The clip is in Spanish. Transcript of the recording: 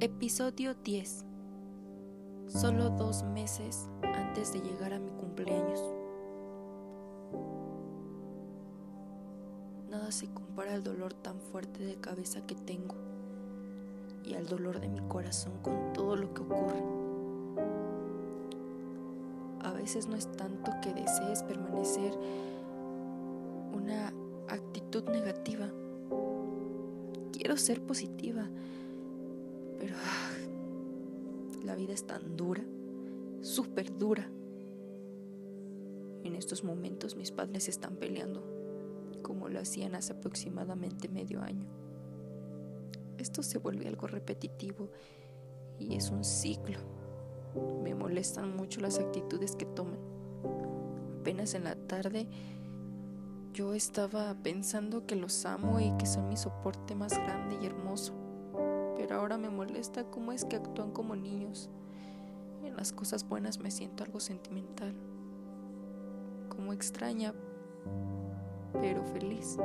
Episodio 10. Solo dos meses antes de llegar a mi cumpleaños. Nada se compara al dolor tan fuerte de cabeza que tengo y al dolor de mi corazón con todo lo que ocurre. A veces no es tanto que desees permanecer una negativa. Quiero ser positiva pero ah, la vida es tan dura, súper dura. En estos momentos mis padres están peleando, como lo hacían hace aproximadamente medio año. Esto se vuelve algo repetitivo y es un ciclo. Me molestan mucho las actitudes que toman. Apenas en la tarde yo estaba pensando que los amo y que son mi soporte más grande y hermoso pero ahora me molesta cómo es que actúan como niños. En las cosas buenas me siento algo sentimental, como extraña, pero feliz.